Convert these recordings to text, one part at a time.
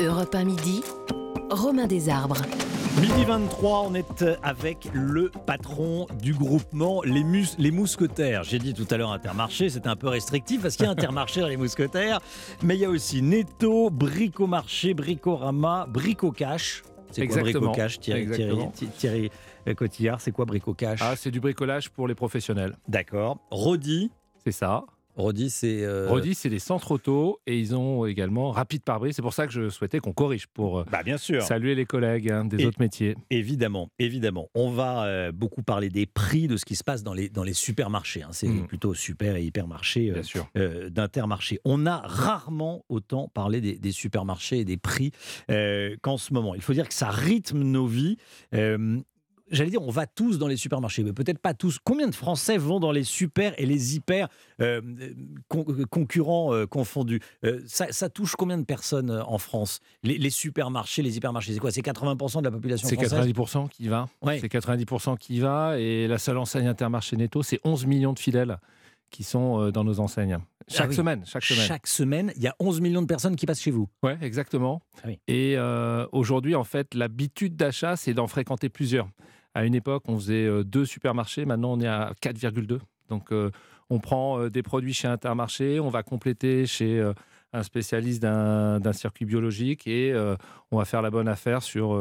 Europe 1 midi, Romain Desarbres. Midi 23, on est avec le patron du groupement Les, Mus- les Mousquetaires. J'ai dit tout à l'heure Intermarché, c'était un peu restrictif parce qu'il y a Intermarché dans les Mousquetaires, mais il y a aussi Netto, Bricomarché, Bricorama, Bricocash. C'est quoi. Bricocash, Thierry, Thierry, Exactement. Thi- Thierry, euh, Cotillard C'est quoi Bricocash Ah, c'est du bricolage pour les professionnels. D'accord. Rodi, C'est ça. Rodi c'est... euh, Rodi, c'est des centres auto et ils ont également Rapide pare-brise. C'est pour ça que je souhaitais qu'on corrige pour euh, Bah bien sûr. saluer les collègues hein, des Et- autres métiers. Évidemment, évidemment. On va euh, beaucoup parler des prix, de ce qui se passe dans les, dans les supermarchés. hein. C'est Mhm. plutôt super et hypermarché. euh, euh, d'intermarché. On a rarement autant parlé des, des supermarchés et des prix euh, qu'en ce moment. Il faut dire que ça rythme nos vies. Euh, J'allais dire, on va tous dans les supermarchés, mais peut-être pas tous. Combien de Français vont dans les super et les hyper euh, con- concurrents euh, confondus? Euh, ça, ça touche combien de personnes euh, en France? Les, les supermarchés, les hypermarchés, c'est quoi? C'est 80% de la population C'est française? 90% qui y va. Ouais. C'est 90% qui y va. Et la seule enseigne Intermarché Netto, c'est 11 millions de fidèles qui sont euh, dans nos enseignes. Chaque Ah oui. semaine. Chaque semaine. Chaque semaine, il y a 11 millions de personnes qui passent chez vous. Ouais, exactement. Ah oui. Et euh, aujourd'hui, en fait, l'habitude d'achat, c'est d'en fréquenter plusieurs. À une époque, on faisait euh, deux supermarchés. Maintenant, on est à 4,2. Donc, euh, on prend euh, des produits chez Intermarché, on va compléter chez un spécialiste d'un circuit biologique et on va faire la bonne affaire sur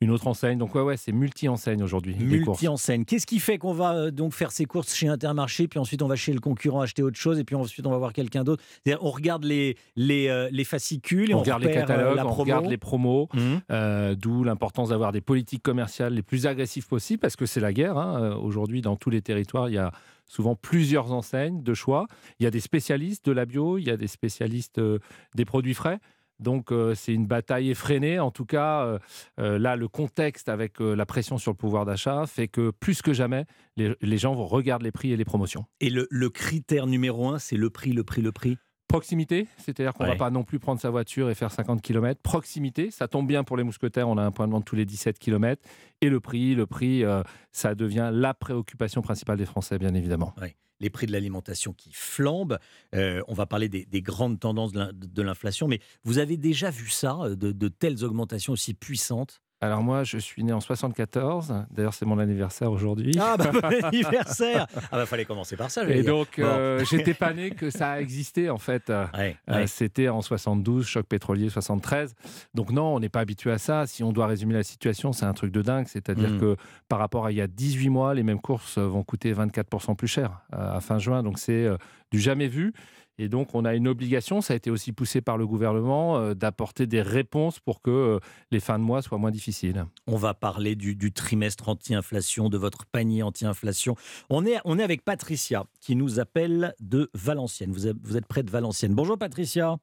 une autre enseigne. Donc, ouais, ouais, c'est multi-enseigne aujourd'hui. Multi-enseigne. Qu'est-ce qui fait qu'on va euh, donc faire ses courses chez Intermarché, puis ensuite on va chez le concurrent acheter autre chose, et puis ensuite on va voir quelqu'un d'autre? On regarde les, les, euh, les fascicules, et on, On regarde les euh, catalogues, la on promo. regarde les promos. Mhm. Euh, D'où l'importance d'avoir des politiques commerciales les plus agressives possibles, parce que c'est la guerre. hein. Euh, Aujourd'hui, dans tous les territoires, il y a souvent plusieurs enseignes de choix. Il y a des spécialistes de la bio, il y a des spécialistes euh, des produits frais. Donc euh, c'est une bataille effrénée. En tout cas, euh, euh, là, le contexte avec la pression sur le pouvoir d'achat fait que plus que jamais, les, gens vont regarder les prix et les promotions. Et le critère numéro un, c'est le prix, le prix, le prix? Proximité, c'est-à-dire qu'on ne Ouais. va pas non plus prendre sa voiture et faire 50 km. Proximité, ça tombe bien pour les mousquetaires, on a un point de vente tous les 17 km. Et le prix, le prix, euh, ça devient la préoccupation principale des Français, bien évidemment. Les prix de l'alimentation qui flambent. Euh, on va parler des, des grandes tendances de l'in- de l'inflation, mais vous avez déjà vu ça, euh, de, de telles augmentations aussi puissantes? Alors moi, je suis né en 74, d'ailleurs c'est mon anniversaire aujourd'hui. Ah, bah, bon anniversaire Ah, bah, fallait commencer par ça. et dire. donc, euh, j'étais pas né que ça a existé en fait. Ouais, Euh, ouais. C'était en 72, choc pétrolier 73. Donc non, on n'est pas habitué à ça. Si on doit résumer la situation, c'est un truc de dingue. C'est-à-dire Mm. que par rapport à il y a 18 mois, les mêmes courses vont coûter 24% plus cher euh, à fin juin. Donc c'est euh, du jamais vu. Et donc on a une obligation, ça a été aussi poussé par le gouvernement, euh, d'apporter des réponses pour que euh, les fins de mois soient moins difficiles. On va parler du, trimestre anti-inflation, de votre panier anti-inflation. On est, on est avec Patricia qui nous appelle de Valenciennes. Vous êtes, vous êtes près de Valenciennes. Bonjour Patricia.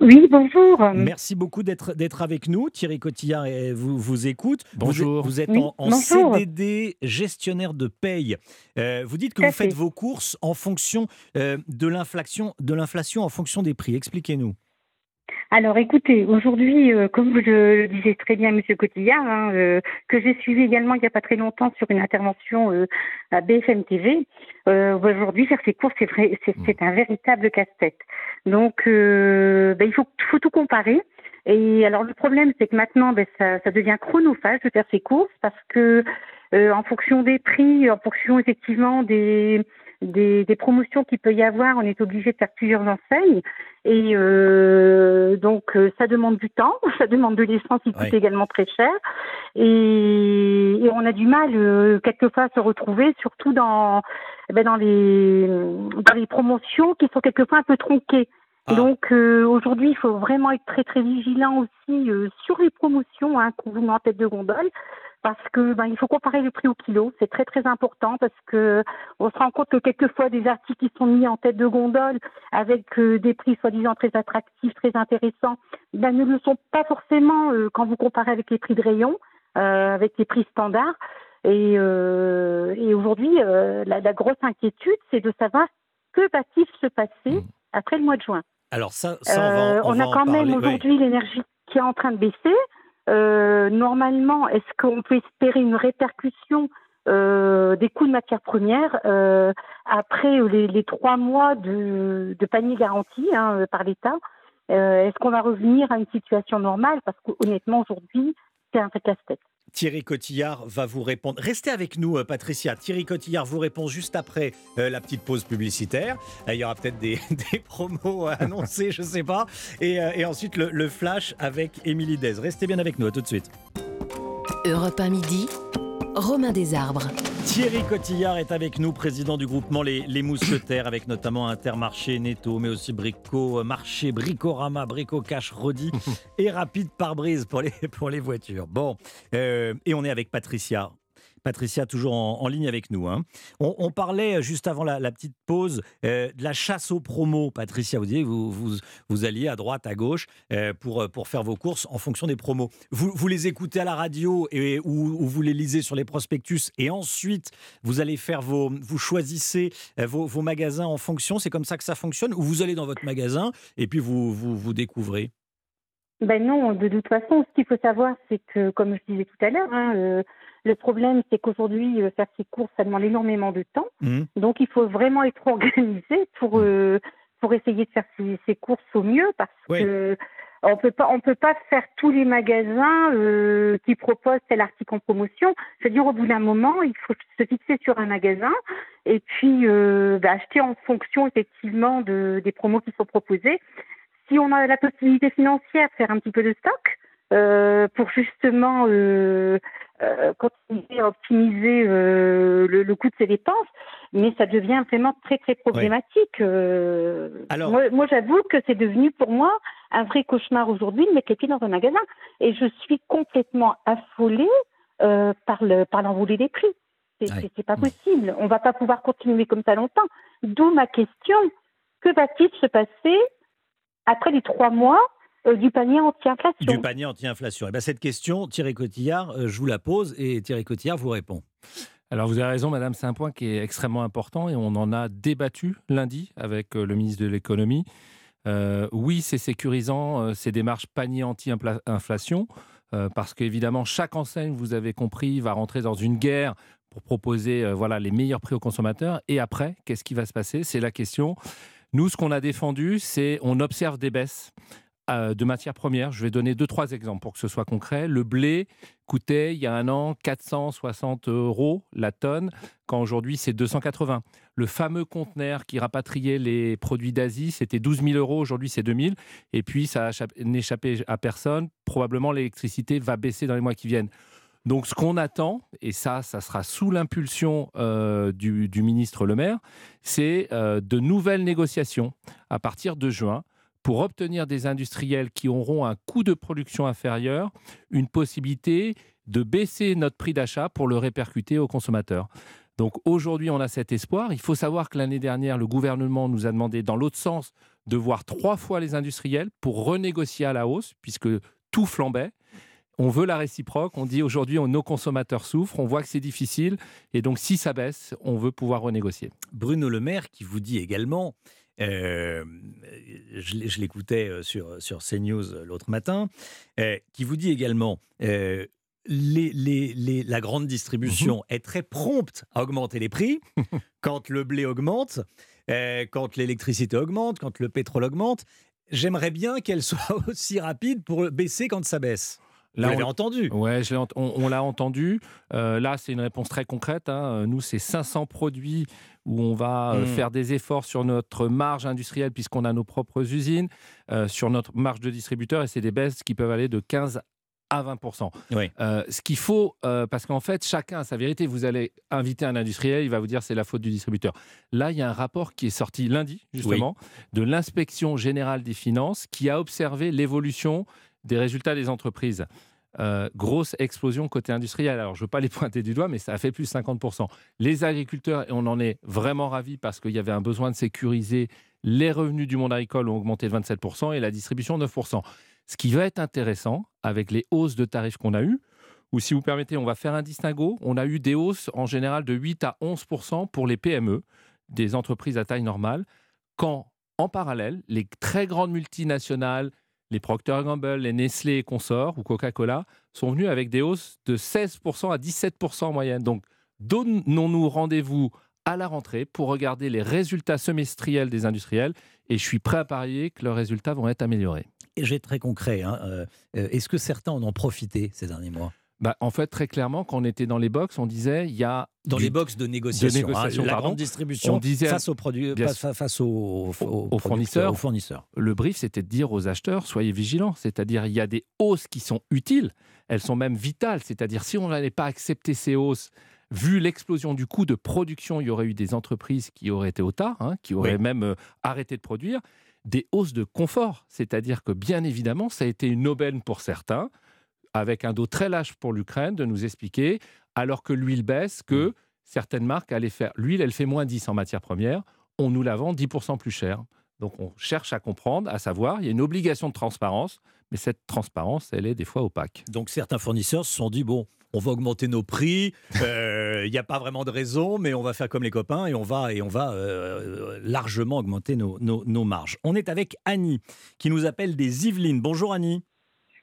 Oui, bonjour. Merci beaucoup d'être d'être avec nous. Thierry Cotillard et vous, vous écoute. Vous Bonjour. êtes, vous êtes Oui, en. CDD, gestionnaire de paye. Euh, vous dites que vous faites fait. vos courses en fonction euh, de l'inflation, de l'inflation en fonction des prix. Expliquez-nous. Alors écoutez, aujourd'hui, euh, comme vous le disiez très bien, Monsieur Cotillard, hein, euh, que j'ai suivi également il n'y a pas très longtemps sur une intervention euh, à BFM TV, euh, aujourd'hui faire ses courses, c'est vrai, c'est c'est un véritable casse-tête. Donc, euh, ben, il faut, faut tout comparer. Et alors le problème, c'est que maintenant, ben, ça, ça devient chronophage de faire ses courses parce que euh, en fonction des prix, en fonction effectivement des des, des promotions qu'il peut y avoir, on est obligé de faire plusieurs enseignes. Et euh, donc, euh, ça demande du temps, ça demande de l'essence qui coûte Ouais. également très cher. Et, et on a du mal, euh, quelquefois, à se retrouver, surtout dans, eh ben, dans, les, dans les promotions qui sont quelquefois un peu tronquées. Ah. Donc, euh, aujourd'hui, il faut vraiment être très, très vigilant aussi euh, sur les promotions hein, qu'on vous met en tête de gondole. Parce que ben, il faut comparer le prix au kilo, c'est très très important parce que on se rend compte que quelquefois des articles qui sont mis en tête de gondole avec euh, des prix soi-disant très attractifs, très intéressants, ben, ne le sont pas forcément euh, quand vous comparez avec les prix de rayon, euh, avec les prix standards. Et, euh, et aujourd'hui, euh, la, la grosse inquiétude, c'est de savoir que va-t-il se passer Mm. Après le mois de juin. Alors ça, ça, on va, Euh, on on va a en quand même. Oui. aujourd'hui l'énergie qui est en train de baisser. Euh, normalement, est-ce qu'on peut espérer une répercussion euh, des coûts de matières premières euh, après les, les trois mois de, de panier garanti hein, euh, par l'État? Est-ce qu'on va revenir à une situation normale? Parce qu'honnêtement, aujourd'hui, c'est un vrai casse-tête. Thierry Cotillard va vous répondre. Restez avec nous, euh, Patricia. Thierry Cotillard vous répond juste après euh, la petite pause publicitaire. Euh, il y aura peut-être des, promos annoncés, je ne sais pas. Et, ensuite, le, flash avec Émilie Dez. Restez bien avec nous, à tout de suite. Europe 1 midi, Romain Desarbres. Thierry Cotillard est avec nous, président du groupement Les, Mousquetaires, avec notamment Intermarché, Netto, mais aussi Brico Marché, Bricorama, Brico Cash, Rodi et Rapide Pare-Brise pour les, pour les voitures. Bon, euh, et on est avec Patricia. Patricia, toujours en, ligne avec nous. Hein. On, parlait euh, juste avant la, petite pause euh, de la chasse aux promos. Patricia, vous disiez vous, vous, alliez à droite, à gauche euh, pour, pour faire vos courses en fonction des promos. Vous, vous les écoutez à la radio ou, vous les lisez sur les prospectus et ensuite vous allez faire vos. Vous choisissez vos, magasins en fonction. C'est comme ça que ça fonctionne Ou vous allez dans votre magasin et puis vous, vous, vous découvrez? Ben non, de toute façon, ce qu'il faut savoir, c'est que, comme je disais tout à l'heure, hein, le problème, c'est qu'aujourd'hui, euh, faire ses courses, ça demande énormément de temps. Mmh. Donc, il faut vraiment être organisé pour, mmh. euh, pour essayer de faire ses, courses au mieux parce que on peut pas on peut pas faire tous les magasins euh, qui proposent tel article en promotion. C'est-à-dire au bout d'un moment, il faut se fixer sur un magasin et puis bah, acheter en fonction effectivement de, des promos qui sont proposés. Si on a la possibilité financière, faire un petit peu de stock. Euh, pour justement euh, euh, continuer à optimiser le, le, coût de ses dépenses, mais ça devient vraiment très très problématique. Alors... Moi, moi j'avoue que c'est devenu pour moi un vrai cauchemar aujourd'hui de mettre les pieds dans un magasin, et je suis complètement affolée par le par l'envolée des prix. C'est pas possible. On va pas pouvoir continuer comme ça longtemps. D'où ma question que va-t-il se passer après les trois mois euh, du panier anti-inflation. Du panier anti-inflation. Et eh bien cette question, Thierry Cotillard, euh, je vous la pose et Thierry Cotillard vous répond. Alors vous avez raison, Madame, c'est un point qui est extrêmement important et on en a débattu lundi avec euh, le ministre de l'économie. oui, c'est sécurisant ces démarches panier anti-inflation parce qu'évidemment chaque enseigne, vous avez compris, va rentrer dans une guerre pour proposer voilà les meilleurs prix aux consommateurs. Et après, qu'est-ce qui va se passer? C'est la question. Nous, ce qu'on a défendu, c'est on observe des baisses. Euh, de matières premières. Je vais donner deux, trois exemples pour que ce soit concret. Le blé coûtait il y a un an 460 euros la tonne, quand aujourd'hui c'est 280. Le fameux conteneur qui rapatriait les produits d'Asie, c'était 12 000 euros, aujourd'hui c'est 2 000. Et puis ça n'échappait à personne. Probablement l'électricité va baisser dans les mois qui viennent. Donc ce qu'on attend, et ça, ça sera sous l'impulsion euh, du, ministre Le Maire, c'est euh, de nouvelles négociations à partir de juin pour obtenir des industriels qui auront un coût de production inférieur, une possibilité de baisser notre prix d'achat pour le répercuter aux consommateurs. Donc aujourd'hui, on a cet espoir. Il faut savoir que l'année dernière, le gouvernement nous a demandé, dans l'autre sens, de voir trois fois les industriels pour renégocier à la hausse, puisque tout flambait. On veut la réciproque. On dit aujourd'hui, nos consommateurs souffrent. On voit que c'est difficile. Et donc, si ça baisse, on veut pouvoir renégocier. Bruno Le Maire qui vous dit également euh, je, l'écoutais euh, sur, sur CNews euh, l'autre matin, qui vous dit également les, les, la grande distribution mhm. est très prompte à augmenter les prix quand le blé augmente, quand l'électricité augmente, quand le pétrole augmente. J'aimerais bien qu'elle soit aussi rapide pour baisser quand ça baisse. Là, Vous l'avez entendu Ouais, on, l'a entendu. là, c'est une réponse très concrète. Hein. Nous, c'est 500 produits où on va euh, mmh. faire des efforts sur notre marge industrielle puisqu'on a nos propres usines, euh, sur notre marge de distributeur, et c'est des baisses qui peuvent aller de 15 à 20%. Euh, ce qu'il faut, parce qu'en fait, chacun a sa vérité. Vous allez inviter un industriel, il va vous dire c'est la faute du distributeur. Là, il y a un rapport qui est sorti lundi, justement, de l'inspection générale des finances qui a observé l'évolution des résultats des entreprises. Euh, grosse explosion côté industriel. Alors, je ne veux pas les pointer du doigt, mais ça a fait plus de 50%. Les agriculteurs, et on en est vraiment ravis parce qu'il y avait un besoin de sécuriser, les revenus du monde agricole ont augmenté de 27% et la distribution 9%. Ce qui va être intéressant avec les hausses de tarifs qu'on a eues, ou si vous permettez, on va faire un distinguo. On a eu des hausses en général de 8 à 11% pour les PME, des entreprises à taille normale, quand en parallèle, les très grandes multinationales, les Procter Gamble, les Nestlé et consorts ou Coca-Cola sont venus avec des hausses de 16% à 17% en moyenne. Donc, donnons-nous rendez-vous à la rentrée pour regarder les résultats semestriels des industriels et je suis prêt à parier que leurs résultats vont être améliorés. Et j'ai très concret. Hein, euh, euh, Est-ce que certains en ont profité ces derniers mois? Bah, en fait, très clairement, quand on était dans les box, on disait il y a dans du- les box de négociation, de négociation, hein, la pardon. grande distribution On disait- face aux face, aux, aux- aux producteurs, fournisseurs. le brief, c'était de dire aux acheteurs, soyez vigilants. C'est-à-dire, il y a des hausses qui sont utiles, elles sont même vitales. C'est-à-dire, si on n'allait pas accepter ces hausses, vu l'explosion du coût de production, il y aurait eu des entreprises qui auraient été au tas, hein, qui auraient Oui. même euh, arrêté de produire. Des hausses de confort. C'est-à-dire que, bien évidemment, ça a été une aubaine pour certains, avec un dos très lâche pour l'Ukraine, de nous expliquer, alors que l'huile baisse, que certaines marques allaient faire. L'huile, elle fait moins 10 en matière première, on nous la vend 10% plus cher. Donc on cherche à comprendre, à savoir, il y a une obligation de transparence, mais cette transparence, elle est des fois opaque. Donc certains fournisseurs se sont dit bon, on va augmenter nos prix. euh, Il n'y a pas vraiment de raison, mais on va faire comme les copains et on va et on va euh, largement augmenter nos, nos- nos marges. On est avec Annie qui nous appelle des Yvelines. Bonjour Annie.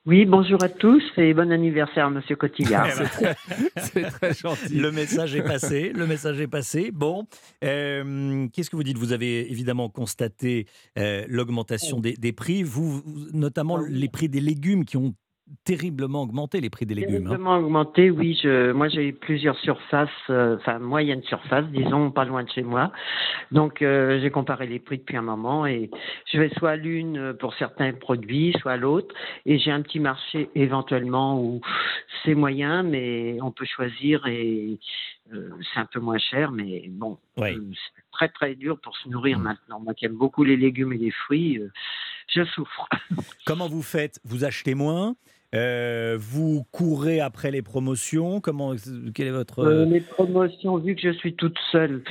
Oui, bonjour à tous et bon anniversaire, Monsieur Cotillard. C'est très gentil. Le message est passé. Le message est passé. Bon, euh, qu'est-ce que vous dites? Vous avez évidemment constaté euh, l'augmentation des, des prix. Vous, vous- notamment les prix des légumes qui ont terriblement augmenté les prix des légumes. hein. Terriblement augmenté, oui. Je, moi, j'ai eu plusieurs surfaces, euh, enfin moyennes surfaces, disons, pas loin de chez moi. Donc, euh, j'ai comparé les prix depuis un moment et je vais soit à l'une pour certains produits, soit à l'autre. Et j'ai un petit marché éventuellement où c'est moyen, mais on peut choisir et euh, c'est un peu moins cher, mais bon, c'est très très dur pour se nourrir Mm. maintenant. Moi qui aime beaucoup les légumes et les fruits, je souffre. Comment vous faites? Vous achetez moins? Euh, Vous courez après les promotions Comment Quel est votre Euh, les promotions, vu que je suis toute seule,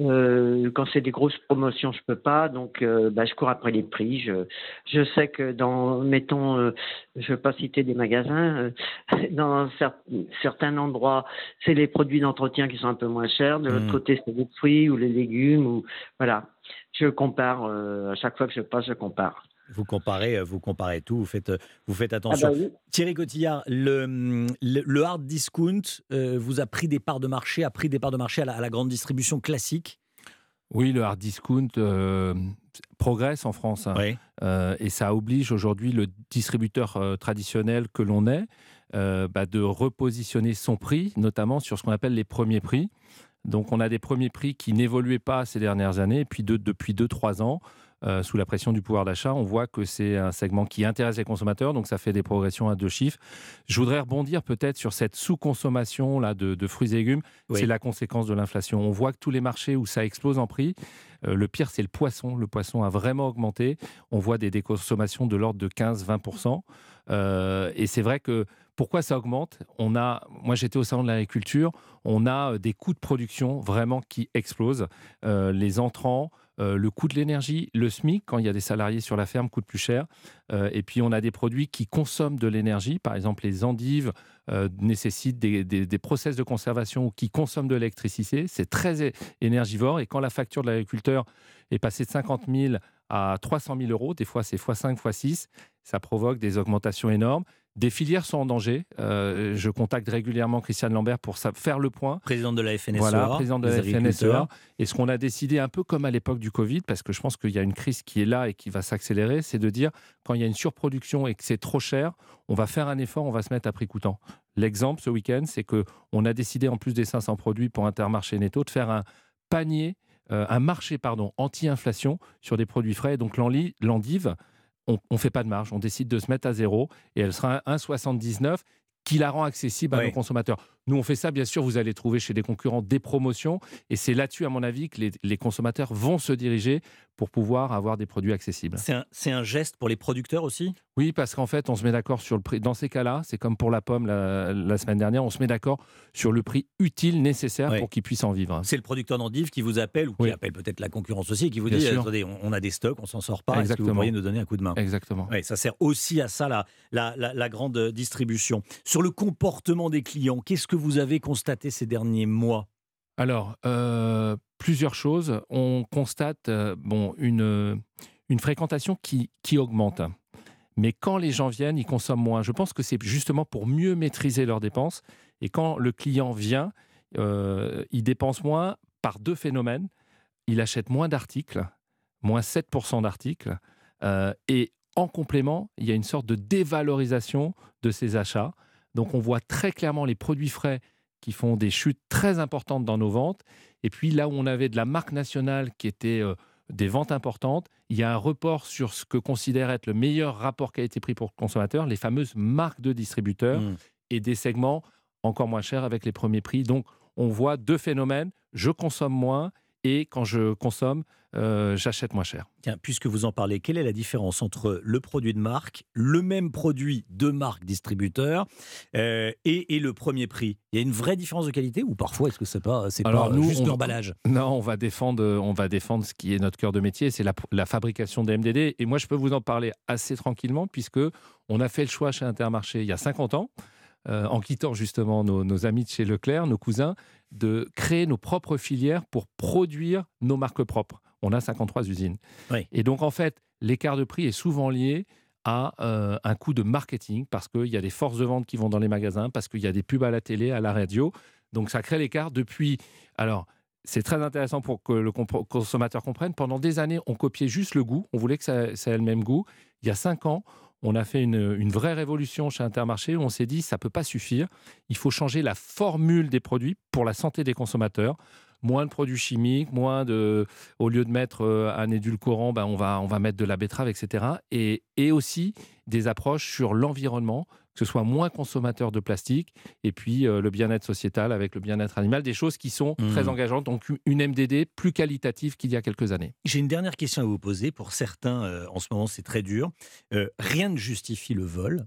euh, quand c'est des grosses promotions, je peux pas, donc euh, bah, je cours après les prix. Je, je sais que dans, mettons, euh, je veux pas citer des magasins, euh, dans cer- certains endroits, c'est les produits d'entretien qui sont un peu moins chers. De l'autre Mm. côté, c'est les fruits ou les légumes ou voilà. Je compare euh, à chaque fois que je passe, je compare. Vous comparez, euh, vous comparez tout. Vous faites, euh, vous faites Ah attention. bah oui. Thierry Cotillard, le, le, le hard discount euh, vous a pris des parts de marché, a pris des parts de marché à la, à la grande distribution classique? Oui, le hard discount euh, progresse en France. hein. Oui. Euh, et ça oblige aujourd'hui le distributeur euh, traditionnel que l'on est euh, bah, de repositionner son prix, notamment sur ce qu'on appelle les premiers prix. Donc on a des premiers prix qui n'évoluaient pas ces dernières années, et puis de- depuis 2-3 ans, euh, sous la pression du pouvoir d'achat, on voit que c'est un segment qui intéresse les consommateurs, donc ça fait des progressions à deux chiffres. Je voudrais rebondir peut-être sur cette sous-consommation là de, de fruits et légumes. Oui. C'est la conséquence de l'inflation. On voit que tous les marchés où ça explose en prix, euh, le pire c'est le poisson. Le poisson a vraiment augmenté. On voit des déconsommations de l'ordre de 15-20%. Euh, et c'est vrai que pourquoi ça augmente? On a, moi j'étais au salon de l'agriculture, on a euh, des coûts de production vraiment qui explosent. Euh, les entrants, euh, le coût de l'énergie, le SMIC, quand il y a des salariés sur la ferme, coûte plus cher. Et puis on a des produits qui consomment de l'énergie. Par exemple, les endives nécessitent des, des- des process de conservation qui consomment de l'électricité. C'est très énergivore. Et quand la facture de l'agriculteur est passée de 50 000 à 300 000 euros, des fois c'est x5, x6, ça provoque des augmentations énormes. Des filières sont en danger. Euh, je contacte régulièrement Christiane Lambert pour faire le point. Président de la FNSEA. Voilà, président de la. FNSEA. Et ce qu'on a décidé, un peu comme à l'époque du Covid, parce que je pense qu'il y a une crise qui est là et qui va s'accélérer, c'est de dire quand il y a une surproduction et que c'est trop cher, on va faire un effort, on va se mettre à prix coûtant. L'exemple ce week-end, c'est que on a décidé, en plus des 500 produits pour Intermarché Netto, de faire un panier, euh, un marché pardon, anti-inflation sur des produits frais. Donc l'endive, on ne fait pas de marge, on décide de se mettre à zéro et elle sera à 1,79 qui la rend accessible à Oui. nos consommateurs. Nous, on fait ça, bien sûr, vous allez trouver chez des concurrents des promotions et c'est là-dessus, à mon avis, que les, les consommateurs vont se diriger pour pouvoir avoir des produits accessibles. C'est un, geste pour les producteurs aussi? Oui, parce qu'en fait, on se met d'accord sur le prix. Dans ces cas-là, c'est comme pour la pomme la, la semaine dernière, on se met d'accord sur le prix utile nécessaire Oui. pour qu'ils puissent en vivre. C'est le producteur d'endives qui vous appelle ou qui Oui. appelle peut-être la concurrence aussi et qui vous Bien dit sûr. attendez, on, on a des stocks, on s'en sort pas. Est-ce que vous pourriez nous donner un coup de main? Exactement. Oui, ça sert aussi à ça, la- la grande distribution. Sur le comportement des clients, qu'est-ce que vous avez constaté ces derniers mois Alors, euh, plusieurs choses. On constate euh, bon, une, une fréquentation qui, qui augmente. Mais quand les gens viennent, ils consomment moins. Je pense que c'est justement pour mieux maîtriser leurs dépenses. Et quand le client vient, euh, il dépense moins par deux phénomènes. Il achète moins d'articles, moins 7% d'articles, euh, et en complément, il y a une sorte de dévalorisation de ses achats. Donc on voit très clairement les produits frais qui font des chutes très importantes dans nos ventes. Et puis là où on avait de la marque nationale qui était euh, des ventes importantes, il y a un report sur ce que considère être le meilleur rapport qualité-prix pour le consommateur, les fameuses marques de distributeurs Mmh. et des segments encore moins chers avec les premiers prix. Donc on voit deux phénomènes, je consomme moins et quand je consomme, euh, j'achète moins cher. Tiens, puisque vous en parlez, quelle est la différence entre le produit de marque, le même produit de marque distributeur euh, et, et le premier prix? Il y a une vraie différence de qualité ou parfois est-ce que c'est pas c'est Alors, pas nous, juste on- l'emballage? Non, on va défendre, on va défendre ce qui est notre cœur de métier, c'est la, la fabrication des MDD. Et moi, je peux vous en parler assez tranquillement puisque on a fait le choix chez Intermarché il y a 50 ans, euh, en quittant justement nos, nos amis de chez Leclerc, nos cousins, de créer nos propres filières pour produire nos marques propres. On a 53 usines. Oui. Et donc, en fait, l'écart de prix est souvent lié à euh, un coût de marketing parce qu'il y a des forces de vente qui vont dans les magasins, parce qu'il y a des pubs à la télé, à la radio. Donc, ça crée l'écart depuis. Alors, c'est très intéressant pour que le consommateur comprenne. Pendant des années, on copiait juste le goût. On voulait que ça, ça ait le même goût. Il y a cinq ans, on a fait une, une vraie révolution chez Intermarché où on s'est dit ça peut pas suffire. Il faut changer la formule des produits pour la santé des consommateurs. Moins de produits chimiques, moins de. Au lieu de mettre euh, un édulcorant, ben on, va, on va mettre de la betterave, etc. Et, et aussi des approches sur l'environnement, que ce soit moins consommateur de plastique, et puis euh, le bien-être sociétal avec le bien-être animal, des choses qui sont très engageantes. Donc une MDD plus qualitative qu'il y a quelques années. J'ai une dernière question à vous poser. Pour certains, euh, en ce moment, c'est très dur. Euh, rien ne justifie le vol.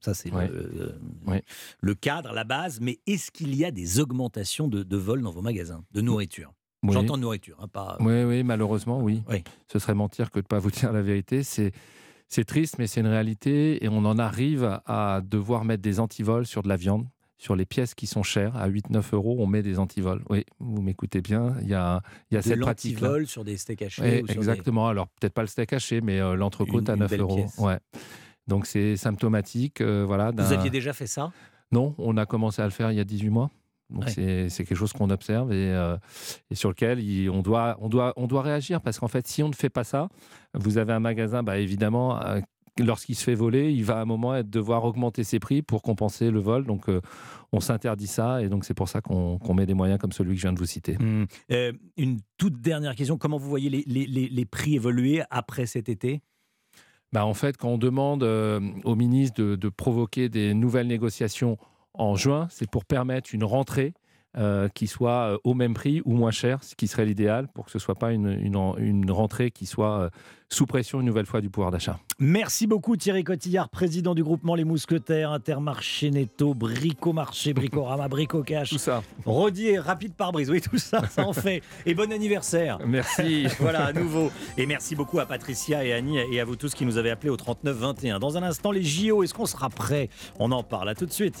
Ça, c'est Ouais. le, euh, Ouais. le cadre, la base. Mais est-ce qu'il y a des augmentations de, de vols dans vos magasins de nourriture? Oui. J'entends nourriture, hein, pas. Oui, oui, malheureusement, oui. Oui. Ce serait mentir que de ne pas vous dire la vérité. C'est, c'est triste, mais c'est une réalité. Et on en arrive à devoir mettre des antivols sur de la viande, sur les pièces qui sont chères. À 8-9 euros, on met des antivols. Oui, vous m'écoutez bien. Il y a, il y a de cette pratique-là. l'antivol sur des steaks hachés. Oui, ou sur des- exactement. Alors, peut-être pas le steak haché, mais euh, l'entrecôte à une 9 belle euros. pièce. Ouais. Donc, c'est symptomatique. euh, voilà, Vous aviez déjà fait ça? Non, on a commencé à le faire il y a 18 mois. Donc Ouais. c'est quelque chose qu'on observe et, euh, et sur lequel il- on, doit, on, doit, on doit réagir parce qu'en fait, si on ne fait pas ça, vous avez un magasin, bah, évidemment, euh, lorsqu'il se fait voler, il va à un moment être- devoir augmenter ses prix pour compenser le vol. Donc euh, on s'interdit ça et donc c'est pour ça qu'on met des moyens comme celui que je viens de vous citer. Euh, Une toute dernière question. Comment vous voyez les, les- les- les prix évoluer après cet été? Bah, en fait, quand on demande euh, au ministre de, de provoquer des nouvelles négociations en juin, c'est pour permettre une rentrée euh, qui soit euh, au même prix ou moins cher, ce qui serait l'idéal pour que ce ne soit pas une, une, en- une rentrée qui soit euh, sous pression une nouvelle fois du pouvoir d'achat. Merci beaucoup Thierry Cotillard, président du groupement Les Mousquetaires, Intermarché Netto, Bricomarché, Bricorama, Bricocash, ça. Rodier, Rapide Pare-Brise, oui tout ça, ça en fait. Et bon anniversaire Merci. voilà, à nouveau. Et merci beaucoup à Patricia et Annie et à vous tous qui nous avez appelés au 39 21. Dans un instant, les JO, est-ce qu'on sera prêt? On en parle, à tout de suite.